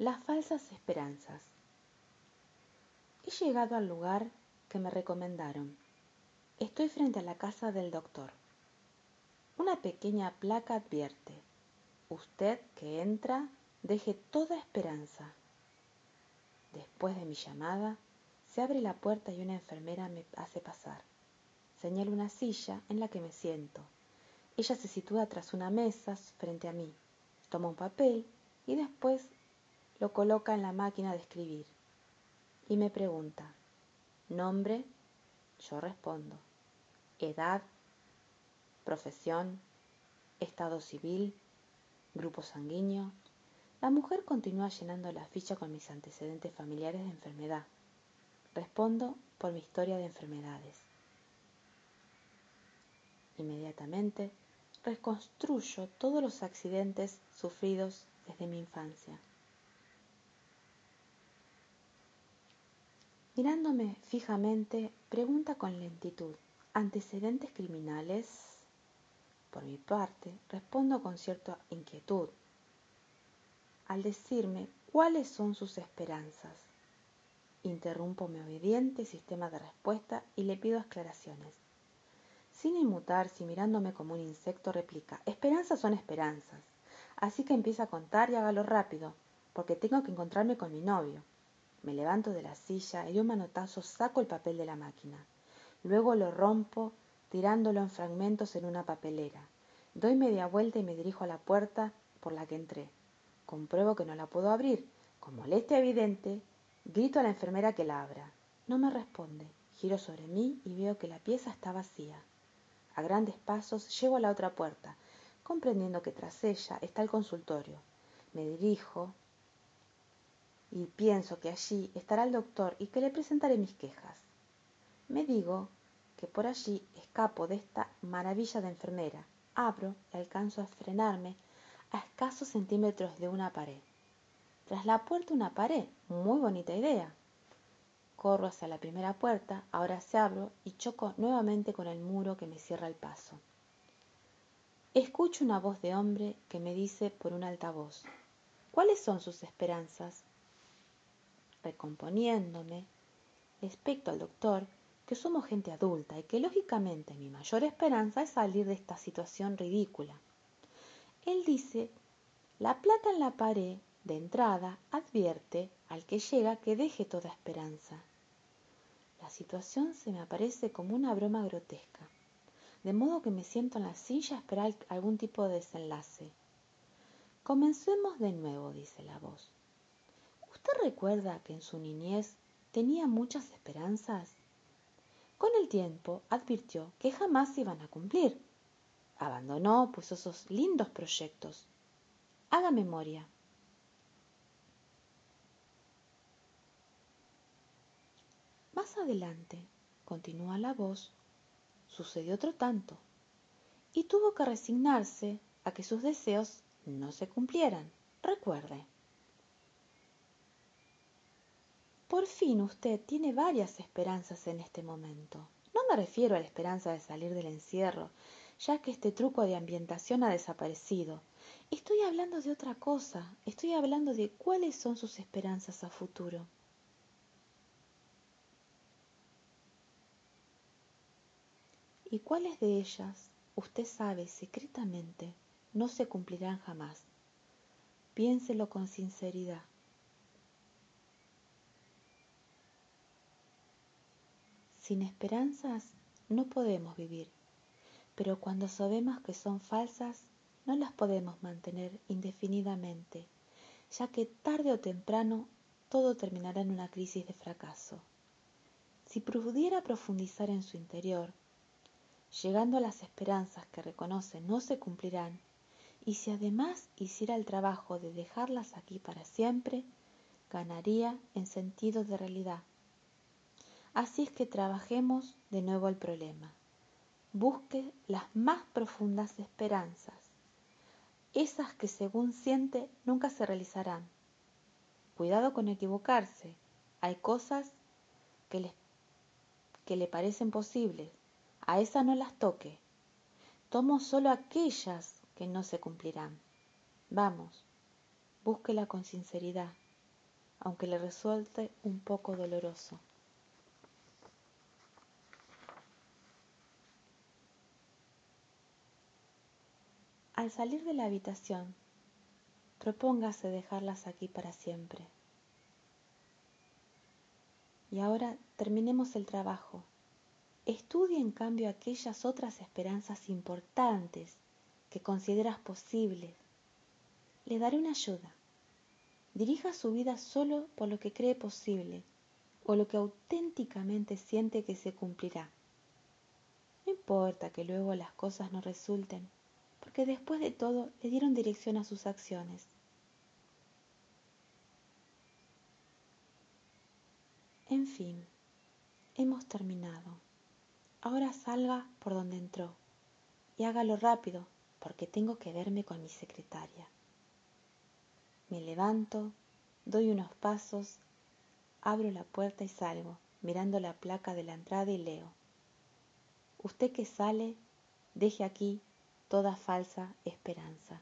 Las falsas esperanzas. He llegado al lugar que me recomendaron. Estoy frente a la casa del doctor. Una pequeña placa advierte. Usted que entra, deje toda esperanza. Después de mi llamada, se abre la puerta y una enfermera me hace pasar. Señalo una silla en la que me siento. Ella se sitúa tras una mesa frente a mí. Toma un papel y después lo coloca en la máquina de escribir. Y me pregunta, ¿nombre? Yo respondo, edad, profesión, estado civil, grupo sanguíneo. La mujer continúa llenando la ficha con mis antecedentes familiares de enfermedad. Respondo por mi historia de enfermedades. Inmediatamente reconstruyo todos los accidentes sufridos desde mi infancia. Mirándome fijamente, pregunta con lentitud, ¿antecedentes criminales? Por mi parte, respondo con cierta inquietud, al decirme cuáles son sus esperanzas. Interrumpo mi obediente sistema de respuesta y le pido aclaraciones. Sin inmutarse y mirándome como un insecto, replica, esperanzas son esperanzas. Así que empieza a contar y hágalo rápido, porque tengo que encontrarme con mi novio. Me levanto de la silla y de un manotazo saco el papel de la máquina. Luego lo rompo, tirándolo en fragmentos en una papelera. Doy media vuelta y me dirijo a la puerta por la que entré. Compruebo que no la puedo abrir. Con molestia evidente, grito a la enfermera que la abra. No me responde. Giro sobre mí y veo que la pieza está vacía. A grandes pasos llego a la otra puerta, comprendiendo que tras ella está el consultorio. Me dirijo y pienso que allí estará el doctor y que le presentaré mis quejas. Me digo que por allí escapo de esta maravilla de enfermera, abro y alcanzo a frenarme a escasos centímetros de una pared. Tras la puerta una pared, muy bonita idea. Corro hacia la primera puerta, ahora se abro y choco nuevamente con el muro que me cierra el paso. Escucho una voz de hombre que me dice por un altavoz, ¿cuáles son sus esperanzas? Recomponiéndome, respecto al doctor que somos gente adulta y que lógicamente mi mayor esperanza es salir de esta situación ridícula. Él dice, la placa en la pared de entrada advierte al que llega que deje toda esperanza. La situación se me aparece como una broma grotesca, de modo que me siento en la silla esperar algún tipo de desenlace. Comencemos de nuevo, dice la voz. ¿Usted recuerda que en su niñez tenía muchas esperanzas? Con el tiempo advirtió que jamás iban a cumplir. Abandonó pues esos lindos proyectos. Haga memoria. Más adelante, continúa la voz, sucedió otro tanto, y tuvo que resignarse a que sus deseos no se cumplieran. Recuerde. Por fin usted tiene varias esperanzas en este momento. No me refiero a la esperanza de salir del encierro, ya que este truco de ambientación ha desaparecido. Estoy hablando de otra cosa, estoy hablando de cuáles son sus esperanzas a futuro. y cuáles de ellas usted sabe secretamente no se cumplirán jamás. Piénselo con sinceridad. Sin esperanzas no podemos vivir, pero cuando sabemos que son falsas, no las podemos mantener indefinidamente, ya que tarde o temprano todo terminará en una crisis de fracaso. Si pudiera profundizar en su interior, llegando a las esperanzas que reconoce no se cumplirán, y si además hiciera el trabajo de dejarlas aquí para siempre, ganaría en sentido de realidad. Así es que trabajemos de nuevo el problema. Busque las más profundas esperanzas, esas que según siente nunca se realizarán. Cuidado con equivocarse. Hay cosas que, que le parecen posibles, a esas no las toque. Tomo solo aquellas que no se cumplirán. Vamos, búsquela con sinceridad, aunque le resulte un poco doloroso. Al salir de la habitación, propóngase dejarlas aquí para siempre. Y ahora terminemos el trabajo. Estudie en cambio aquellas otras esperanzas importantes que consideras posibles. Le daré una ayuda. Dirija su vida solo por lo que cree posible o lo que auténticamente siente que se cumplirá. No importa que luego las cosas no resulten, porque después de todo le dieron dirección a sus acciones. En fin, hemos terminado. Ahora salga por donde entró y hágalo rápido porque tengo que verme con mi secretaria. Me levanto, doy unos pasos, abro la puerta y salgo, mirando la placa de la entrada y leo. Usted que sale, deje aquí toda falsa esperanza.